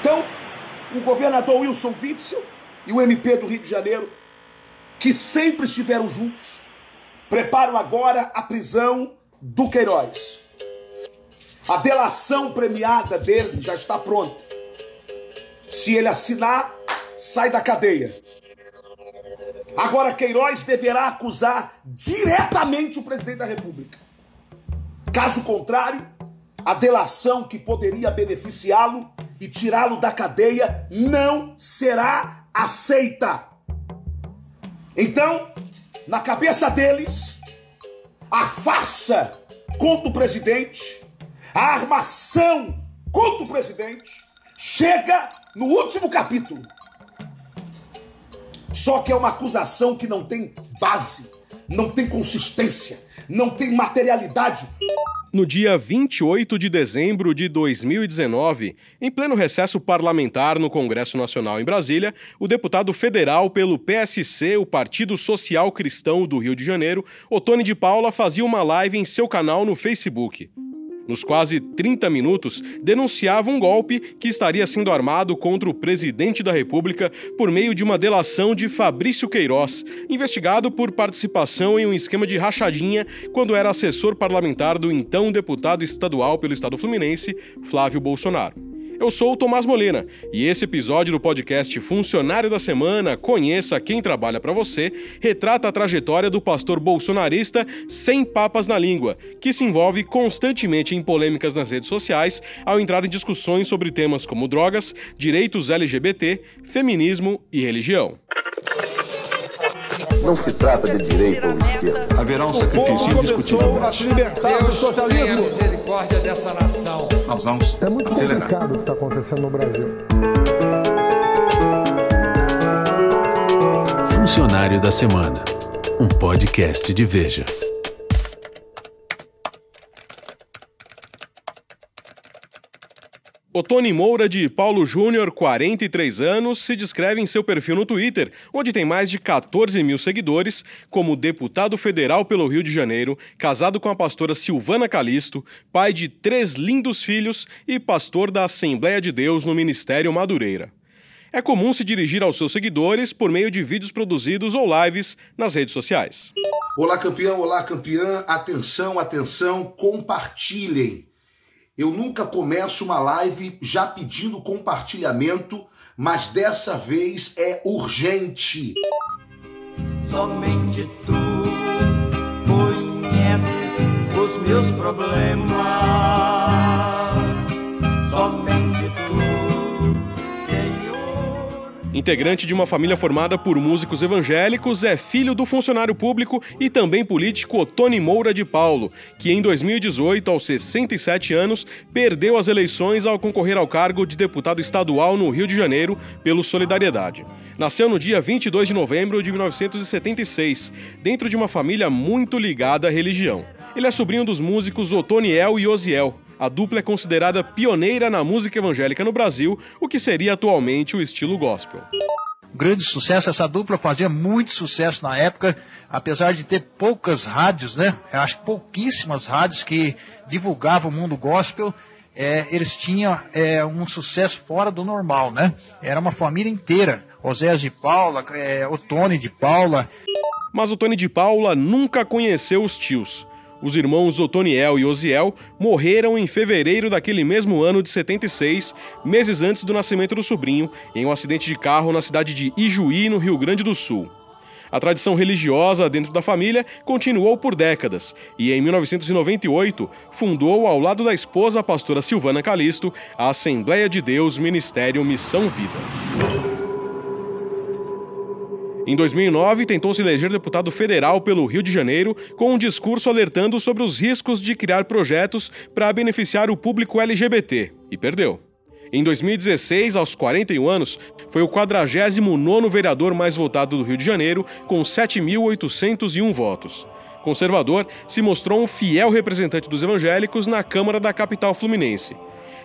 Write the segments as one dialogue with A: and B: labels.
A: Então, o governador Wilson Witzel e o MP do Rio de Janeiro, que sempre estiveram juntos, preparam agora a prisão do Queiroz. A delação premiada dele já está pronta. Se ele assinar, sai da cadeia. Agora Queiroz deverá acusar diretamente o presidente da República. Caso contrário, a delação que poderia beneficiá-lo e tirá-lo da cadeia não será aceita. Então, na cabeça deles, a farsa contra o presidente, a armação contra o presidente, chega no último capítulo. Só que é uma acusação que não tem base, não tem consistência, não tem materialidade.
B: No dia 28 de dezembro de 2019, em pleno recesso parlamentar no Congresso Nacional em Brasília, o deputado federal pelo PSC, o Partido Social Cristão do Rio de Janeiro, Otone de Paula, fazia uma live em seu canal no Facebook nos quase 30 minutos, denunciava um golpe que estaria sendo armado contra o presidente da República por meio de uma delação de Fabrício Queiroz, investigado por participação em um esquema de rachadinha quando era assessor parlamentar do então deputado estadual pelo Estado Fluminense, Flávio Bolsonaro. Eu sou o Tomás Molina e esse episódio do podcast Funcionário da Semana, Conheça Quem Trabalha para Você, retrata a trajetória do pastor bolsonarista sem papas na língua, que se envolve constantemente em polêmicas nas redes sociais ao entrar em discussões sobre temas como drogas, direitos LGBT, feminismo e religião.
C: Não se trata de direita ou esquerda.
D: Haverá um sacrifício indiscutível.
E: a se libertar
F: Deus
E: do socialismo.
F: tenha misericórdia dessa nação.
D: Nós vamos
E: É muito
D: acelerar.
E: complicado o que está acontecendo no Brasil.
G: Funcionário da Semana, um podcast de Veja.
B: Otone Moura de Paulo Júnior, 43 anos, se descreve em seu perfil no Twitter, onde tem mais de 14 mil seguidores, como deputado federal pelo Rio de Janeiro, casado com a pastora Silvana Calisto, pai de três lindos filhos e pastor da Assembleia de Deus no Ministério Madureira. É comum se dirigir aos seus seguidores por meio de vídeos produzidos ou lives nas redes sociais.
A: Olá, campeão, olá, campeã. Atenção, atenção, compartilhem. Eu nunca começo uma live já pedindo compartilhamento, mas dessa vez é urgente.
H: Somente tu conheces os meus problemas. Somente tu.
B: Integrante de uma família formada por músicos evangélicos, é filho do funcionário público e também político Otone Moura de Paulo, que em 2018, aos 67 anos, perdeu as eleições ao concorrer ao cargo de deputado estadual no Rio de Janeiro pelo Solidariedade. Nasceu no dia 22 de novembro de 1976, dentro de uma família muito ligada à religião. Ele é sobrinho dos músicos Otoniel e Osiel. A dupla é considerada pioneira na música evangélica no Brasil, o que seria atualmente o estilo gospel.
I: grande sucesso. Essa dupla fazia muito sucesso na época, apesar de ter poucas rádios, né? Eu acho que pouquíssimas rádios que divulgavam o mundo gospel. é, eles tinham é, um sucesso fora do normal, né? Era uma família inteira. Osés de Paula, é, Otone de Paula.
B: Mas o Tony de Paula nunca conheceu os tios. Os irmãos Otoniel e Osiel morreram em fevereiro daquele mesmo ano de 76, meses antes do nascimento do sobrinho, em um acidente de carro na cidade de Ijuí, no Rio Grande do Sul. A tradição religiosa dentro da família continuou por décadas e, em 1998, fundou, ao lado da esposa, a pastora Silvana Calisto, a Assembleia de Deus Ministério Missão Vida. Em 2009, tentou se eleger deputado federal pelo Rio de Janeiro com um discurso alertando sobre os riscos de criar projetos para beneficiar o público LGBT, e perdeu. Em 2016, aos 41 anos, foi o 49º vereador mais votado do Rio de Janeiro, com 7.801 votos. Conservador, se mostrou um fiel representante dos evangélicos na Câmara da capital fluminense.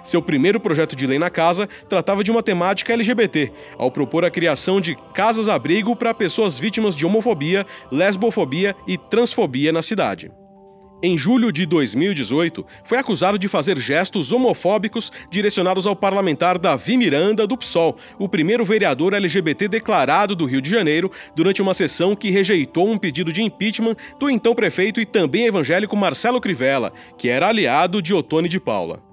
B: Seu primeiro projeto de lei na casa tratava de uma temática LGBT, ao propor a criação de casas-abrigo para pessoas vítimas de homofobia, lesbofobia e transfobia na cidade. Em julho de 2018, foi acusado de fazer gestos homofóbicos direcionados ao parlamentar Davi Miranda, do PSOL, o primeiro vereador LGBT declarado do Rio de Janeiro, durante uma sessão que rejeitou um pedido de impeachment do então prefeito e também evangélico Marcelo Crivella, que era aliado de Otone de Paula.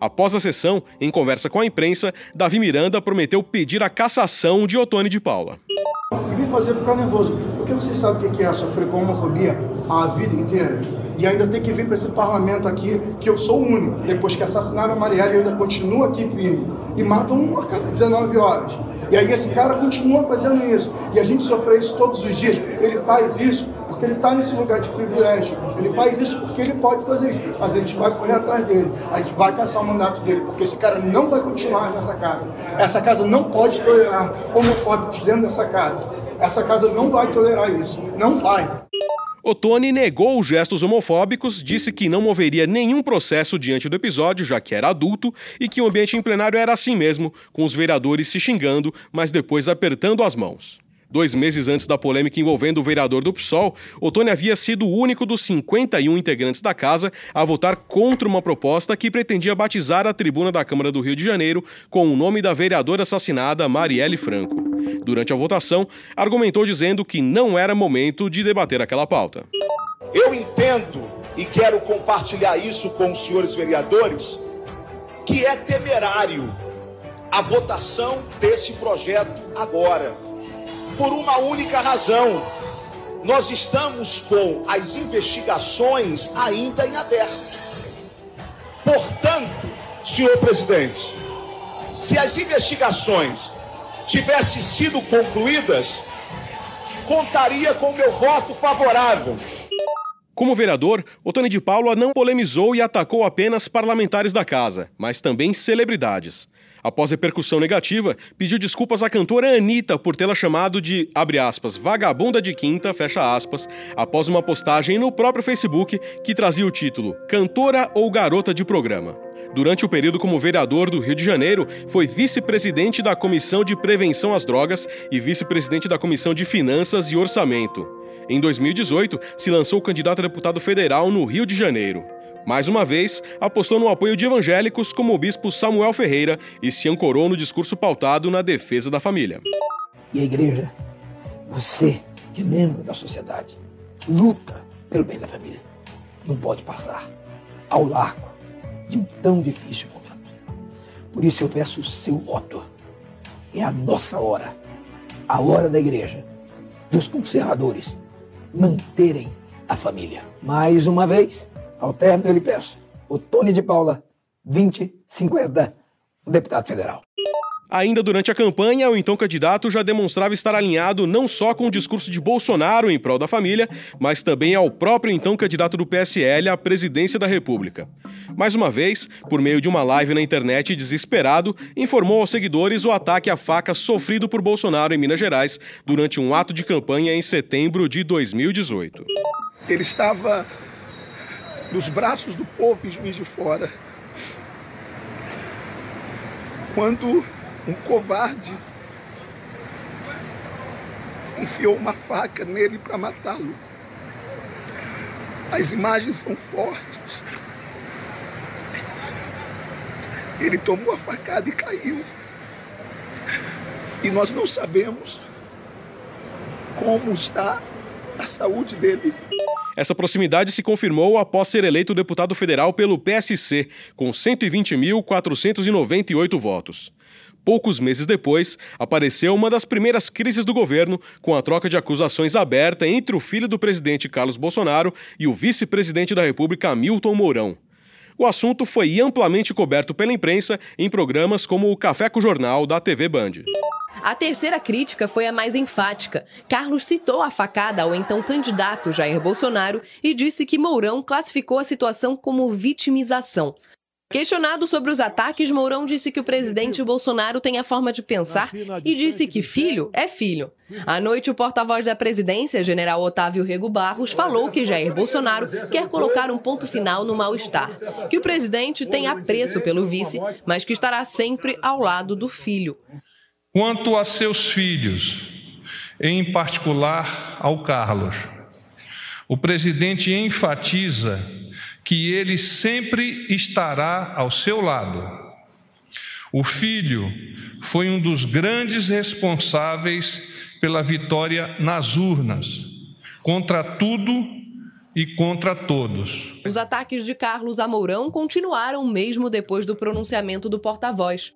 B: Após a sessão, em conversa com a imprensa, Davi Miranda prometeu pedir a cassação de Otone de Paula.
J: E me fazer ficar nervoso, porque você sabe o que é sofrer com homofobia a vida inteira? e ainda tem que vir para esse parlamento aqui, que eu sou o único. Depois que assassinaram a Marielle, eu ainda continuo aqui vivo. E matam um a cada 19 horas. E aí esse cara continua fazendo isso. E a gente sofre isso todos os dias. Ele faz isso porque ele está nesse lugar de privilégio. Ele faz isso porque ele pode fazer isso. Mas a gente vai correr atrás dele. A gente vai caçar o mandato dele, porque esse cara não vai continuar nessa casa. Essa casa não pode tolerar homofóbicos dentro dessa casa. Essa casa não vai tolerar isso. Não vai.
B: Otone negou os gestos homofóbicos, disse que não moveria nenhum processo diante do episódio, já que era adulto, e que o ambiente em plenário era assim mesmo, com os vereadores se xingando, mas depois apertando as mãos. Dois meses antes da polêmica envolvendo o vereador do PSOL, Otone havia sido o único dos 51 integrantes da casa a votar contra uma proposta que pretendia batizar a tribuna da Câmara do Rio de Janeiro com o nome da vereadora assassinada Marielle Franco. Durante a votação, argumentou dizendo que não era momento de debater aquela pauta.
A: Eu entendo e quero compartilhar isso com os senhores vereadores que é temerário a votação desse projeto agora, por uma única razão. Nós estamos com as investigações ainda em aberto. Portanto, senhor presidente, se as investigações tivessem sido concluídas, contaria com meu voto favorável.
B: Como vereador, Otônio de Paula não polemizou e atacou apenas parlamentares da casa, mas também celebridades. Após repercussão negativa, pediu desculpas à cantora Anitta por tê-la chamado de, abre aspas, vagabunda de quinta, fecha aspas, após uma postagem no próprio Facebook que trazia o título Cantora ou Garota de Programa. Durante o período como vereador do Rio de Janeiro, foi vice-presidente da Comissão de Prevenção às Drogas e vice-presidente da Comissão de Finanças e Orçamento. Em 2018, se lançou candidato a deputado federal no Rio de Janeiro. Mais uma vez, apostou no apoio de evangélicos como o bispo Samuel Ferreira e se ancorou no discurso pautado na defesa da família.
K: E a igreja, você, que é membro da sociedade, luta pelo bem da família, não pode passar ao largo de um tão difícil momento. Por isso eu peço o seu voto. É a nossa hora, a hora da igreja, dos conservadores, manterem a família. Mais uma vez, ao término eu lhe peço, o Tony de Paula, 2050, o deputado federal.
B: Ainda durante a campanha, o então candidato já demonstrava estar alinhado não só com o discurso de Bolsonaro em prol da família, mas também ao próprio então candidato do PSL à presidência da República. Mais uma vez, por meio de uma live na internet desesperado, informou aos seguidores o ataque à faca sofrido por Bolsonaro em Minas Gerais durante um ato de campanha em setembro de 2018.
J: Ele estava nos braços do povo em Juiz de Fora. Quando um covarde enfiou uma faca nele para matá-lo. As imagens são fortes. Ele tomou a facada e caiu. E nós não sabemos como está a saúde dele.
B: Essa proximidade se confirmou após ser eleito deputado federal pelo PSC, com 120.498 votos. Poucos meses depois, apareceu uma das primeiras crises do governo, com a troca de acusações aberta entre o filho do presidente Carlos Bolsonaro e o vice-presidente da República, Hamilton Mourão. O assunto foi amplamente coberto pela imprensa em programas como o Café com o Jornal da TV Band.
L: A terceira crítica foi a mais enfática. Carlos citou a facada ao então candidato Jair Bolsonaro e disse que Mourão classificou a situação como vitimização. Questionado sobre os ataques, Mourão disse que o presidente Bolsonaro tem a forma de pensar e disse que filho é filho. À noite, o porta-voz da presidência, general Otávio Rego Barros, falou que Jair Bolsonaro quer colocar um ponto final no mal-estar, que o presidente tem apreço pelo vice, mas que estará sempre ao lado do filho.
M: Quanto a seus filhos, em particular ao Carlos, o presidente enfatiza que ele sempre estará ao seu lado. O filho foi um dos grandes responsáveis pela vitória nas urnas, contra tudo e contra todos.
L: Os ataques de Carlos a Mourão continuaram mesmo depois do pronunciamento do porta-voz.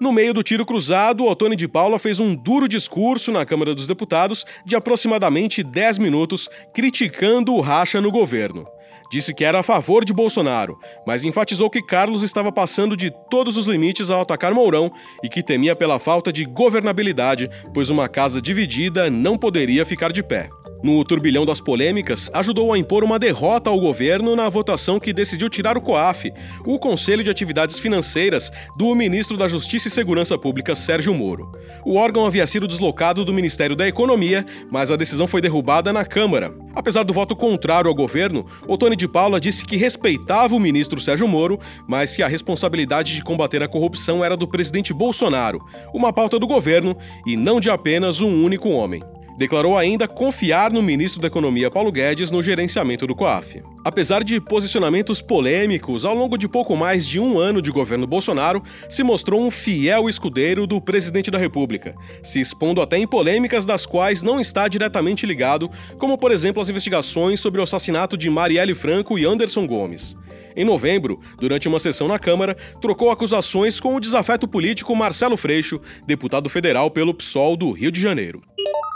B: No meio do tiro cruzado, Otone de Paula fez um duro discurso na Câmara dos Deputados de aproximadamente 10 minutos, criticando o racha no governo. Disse que era a favor de Bolsonaro, mas enfatizou que Carlos estava passando de todos os limites ao atacar Mourão e que temia pela falta de governabilidade, pois uma casa dividida não poderia ficar de pé. No turbilhão das polêmicas, ajudou a impor uma derrota ao governo na votação que decidiu tirar o COAF, o Conselho de Atividades Financeiras, do ministro da Justiça e Segurança Pública, Sérgio Moro. O órgão havia sido deslocado do Ministério da Economia, mas a decisão foi derrubada na Câmara. Apesar do voto contrário ao governo, Otone de Paula disse que respeitava o ministro Sérgio Moro, mas que a responsabilidade de combater a corrupção era do presidente Bolsonaro, uma pauta do governo e não de apenas um único homem. Declarou ainda confiar no ministro da Economia Paulo Guedes no gerenciamento do COAF. Apesar de posicionamentos polêmicos, ao longo de pouco mais de um ano de governo Bolsonaro, se mostrou um fiel escudeiro do presidente da República, se expondo até em polêmicas das quais não está diretamente ligado, como por exemplo as investigações sobre o assassinato de Marielle Franco e Anderson Gomes. Em novembro, durante uma sessão na Câmara, trocou acusações com o desafeto político Marcelo Freixo, deputado federal pelo PSOL do Rio de Janeiro.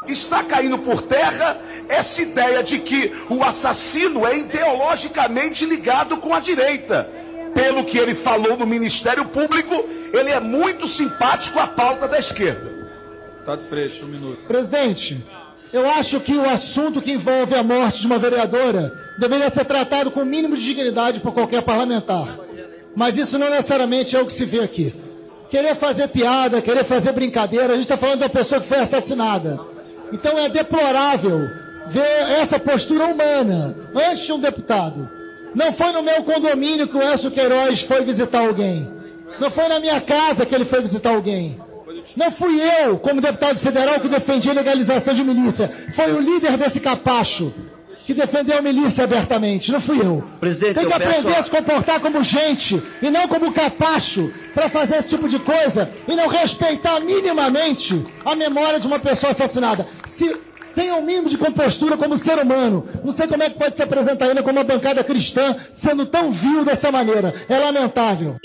A: Está caindo por terra essa ideia de que o assassino é ideologicamente ligado com a direita. Pelo que ele falou no Ministério Público, ele é muito simpático à pauta da esquerda.
N: Tá de freixo, um minuto.
O: Presidente, eu acho que o assunto que envolve a morte de uma vereadora deveria ser tratado com o mínimo de dignidade por qualquer parlamentar. Mas isso não necessariamente é o que se vê aqui. Querer fazer piada, querer fazer brincadeira, a gente está falando de uma pessoa que foi assassinada. Então é deplorável ver essa postura humana antes de um deputado. Não foi no meu condomínio que o Elcio Queiroz foi visitar alguém. Não foi na minha casa que ele foi visitar alguém. Não fui eu, como deputado federal, que defendi a legalização de milícia. Foi o líder desse capacho que defendeu a milícia abertamente, não fui eu.
P: Presidente,
O: Tem que aprender
P: peço...
O: a se comportar como gente e não como capacho para fazer esse tipo de coisa e não respeitar minimamente a memória de uma pessoa assassinada. Se tenha um mínimo de compostura como ser humano. Não sei como é que pode se apresentar ainda como uma bancada cristã sendo tão vil dessa maneira. É lamentável.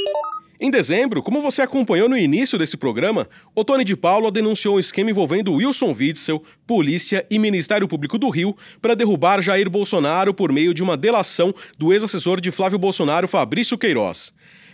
B: Em dezembro, como você acompanhou no início desse programa, Otone de Paula denunciou um esquema envolvendo Wilson Witzel, polícia e Ministério Público do Rio para derrubar Jair Bolsonaro por meio de uma delação do ex-assessor de Flávio Bolsonaro, Fabrício Queiroz.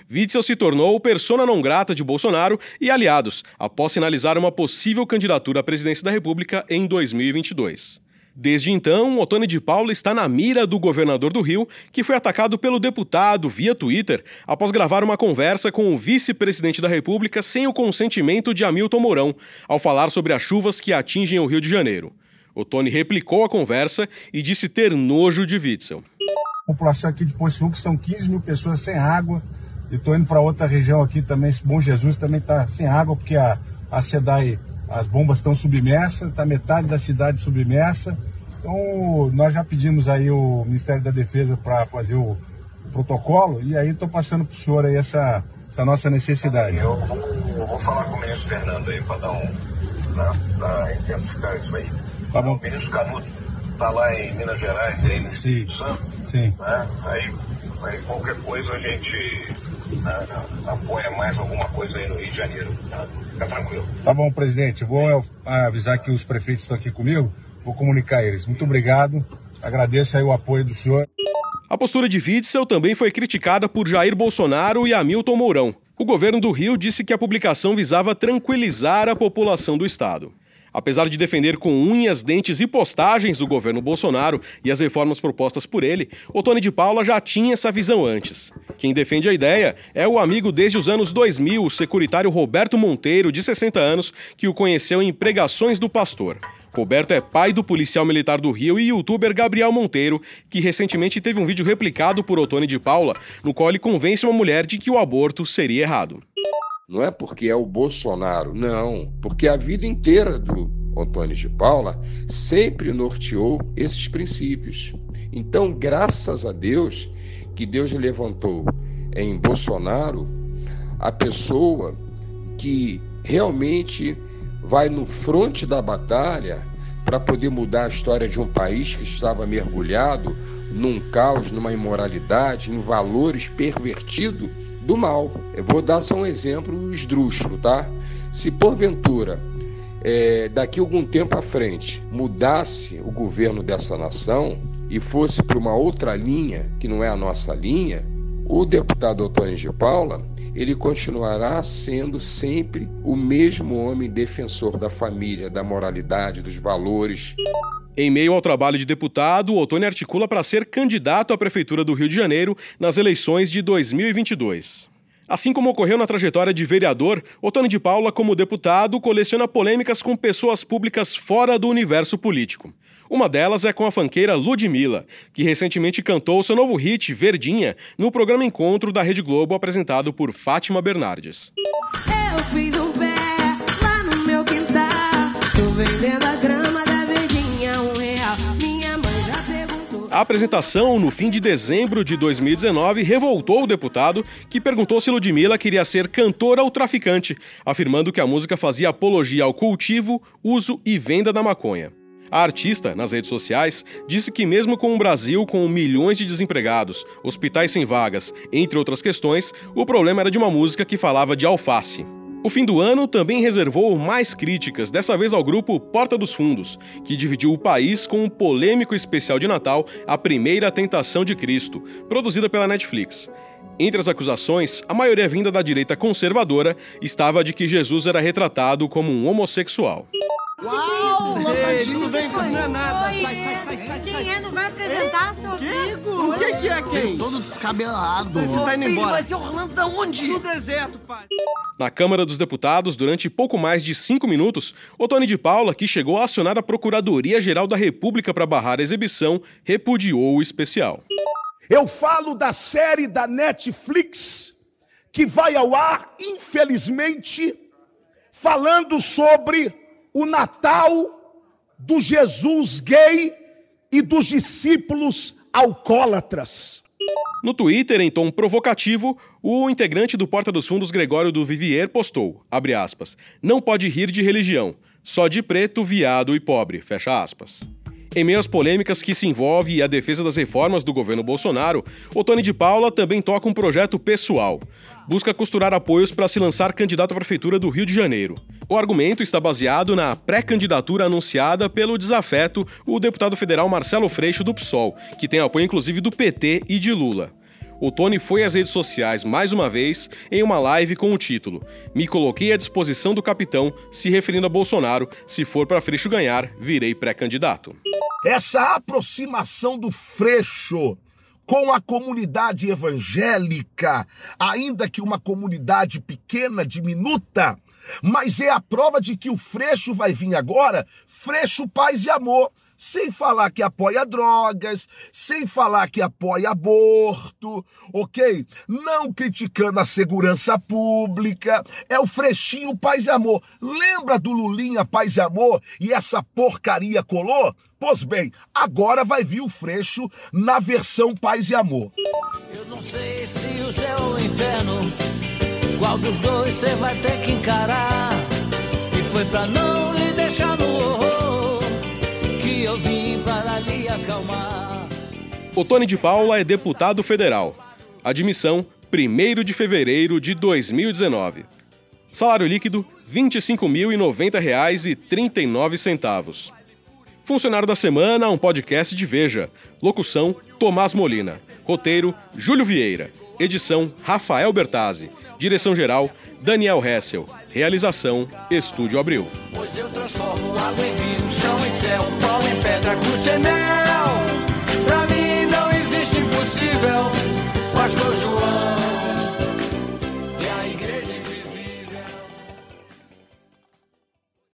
B: Witzel se tornou persona não grata de Bolsonaro e aliados, após sinalizar uma possível candidatura à presidência da República em 2022. Desde então, Otone de Paula está na mira do governador do Rio, que foi atacado pelo deputado via Twitter após gravar uma conversa com o vice-presidente da República sem o consentimento de Hamilton Mourão, ao falar sobre as chuvas que atingem o Rio de Janeiro. Otone replicou a conversa e disse ter nojo de Witzel.
Q: A população aqui de Poço Fundo são 15 mil pessoas sem água. Estou indo para outra região aqui também, Bom Jesus também está sem água, porque a, a SEDAI as bombas estão submersas, está metade da cidade submersa. Então, nós já pedimos aí o Ministério da Defesa para fazer o, o, protocolo e aí estou passando para o senhor aí essa, essa nossa necessidade.
R: Eu vou, eu vou falar com o ministro Fernando aí para dar um. para intensificar isso aí.
Q: Tá bom.
R: O ministro Canuto está lá em Minas Gerais, aí
Q: Sim.
R: Santos.
Q: Sim.
R: Né? Aí, aí qualquer coisa a gente apoia mais alguma coisa aí no Rio de Janeiro. Tá? Fica tranquilo.
Q: Tá bom, presidente. Vou avisar que os prefeitos estão aqui comigo. Vou comunicar eles. Muito obrigado. Agradeço aí o apoio do senhor.
B: A postura de Witzel também foi criticada por Jair Bolsonaro e Hamilton Mourão. O governo do Rio disse que a publicação visava tranquilizar a população do estado. Apesar de defender com unhas, dentes e postagens o governo Bolsonaro e as reformas propostas por ele, Otone de Paula já tinha essa visão antes. Quem defende a ideia é o amigo desde os anos 2000, o securitário Roberto Monteiro, de 60 anos, que o conheceu em Pregações do Pastor. Roberto é pai do policial militar do Rio e youtuber Gabriel Monteiro, que recentemente teve um vídeo replicado por Otone de Paula, no qual ele convence uma mulher de que o aborto seria errado.
P: Não é porque é o Bolsonaro, não. Porque a vida inteira do Antônio de Paula sempre norteou esses princípios. Então, graças a Deus, que Deus levantou em Bolsonaro a pessoa que realmente vai no fronte da batalha para poder mudar a história de um país que estava mergulhado num caos, numa imoralidade, em valores pervertidos do mal. Eu vou dar só um exemplo esdrúxulo, tá? Se porventura, é, daqui algum tempo à frente, mudasse o governo dessa nação e fosse para uma outra linha, que não é a nossa linha, o deputado Antônio de Paula, ele continuará sendo sempre o mesmo homem defensor da família, da moralidade, dos valores.
B: Em meio ao trabalho de deputado, Otônio articula para ser candidato à Prefeitura do Rio de Janeiro nas eleições de 2022. Assim como ocorreu na trajetória de vereador, Otônio de Paula, como deputado, coleciona polêmicas com pessoas públicas fora do universo político. Uma delas é com a fanqueira Ludmilla, que recentemente cantou seu novo hit, Verdinha, no programa Encontro da Rede Globo apresentado por Fátima Bernardes.
S: Eu fiz um pé lá no meu quintal, tô vendendo A
B: apresentação, no fim de dezembro de 2019, revoltou o deputado, que perguntou se Ludmilla queria ser cantora ou traficante, afirmando que a música fazia apologia ao cultivo, uso e venda da maconha. A artista, nas redes sociais, disse que, mesmo com um Brasil com milhões de desempregados, hospitais sem vagas, entre outras questões, o problema era de uma música que falava de alface. O fim do ano também reservou mais críticas, dessa vez ao grupo Porta dos Fundos, que dividiu o país com um polêmico especial de Natal, A Primeira Tentação de Cristo, produzida pela Netflix. Entre as acusações, a maioria vinda da direita conservadora estava de que Jesus era retratado como um homossexual.
S: Uau, lotadinho, vem Não é nada. Sai, sai, sai, sai. Quem é? Não vai apresentar, seu amigo?
N: O que, que é quem?
T: Todo descabelado.
N: Você tá indo embora.
S: Vai ser Orlando da onde?
N: Do deserto, pai.
B: Na Câmara dos Deputados, durante pouco mais de cinco minutos, Otônio de Paula, que chegou a acionar a Procuradoria-Geral da República para barrar a exibição, repudiou o especial.
A: Eu falo da série da Netflix que vai ao ar, infelizmente, falando sobre o Natal do Jesus gay e dos discípulos alcoólatras.
B: No Twitter, em tom provocativo, o integrante do Porta dos Fundos Gregório do Vivier postou, abre aspas, não pode rir de religião, só de preto, viado e pobre, fecha aspas. Em meio às polêmicas que se envolve e a defesa das reformas do governo Bolsonaro, o Tony de Paula também toca um projeto pessoal. Busca costurar apoios para se lançar candidato à prefeitura do Rio de Janeiro. O argumento está baseado na pré-candidatura anunciada pelo desafeto, o deputado federal Marcelo Freixo do PSOL, que tem apoio inclusive do PT e de Lula. O Tony foi às redes sociais mais uma vez em uma live com o título Me coloquei à disposição do capitão, se referindo a Bolsonaro, se for para Freixo ganhar, virei pré-candidato.
A: Essa aproximação do Freixo com a comunidade evangélica, ainda que uma comunidade pequena, diminuta, mas é a prova de que o Freixo vai vir agora, Freixo Paz e Amor sem falar que apoia drogas, sem falar que apoia aborto, ok? Não criticando a segurança pública, é o frechinho paz e amor. Lembra do Lulinha paz e amor e essa porcaria colou? Pois bem, agora vai vir o Freixo na versão paz e amor.
H: Eu não sei se o céu o inferno, qual dos dois você vai ter que encarar. E foi pra não que eu vim para lhe acalmar.
B: O Tony de Paula é deputado federal. Admissão 1 de fevereiro de 2019. Salário líquido R$ 25.090,39. Funcionário da semana, um podcast de Veja. Locução: Tomás Molina. Roteiro: Júlio Vieira. Edição: Rafael Bertazzi. Direção-geral, Daniel Hessel. Realização, Estúdio Abril.
H: Pedra, cruz em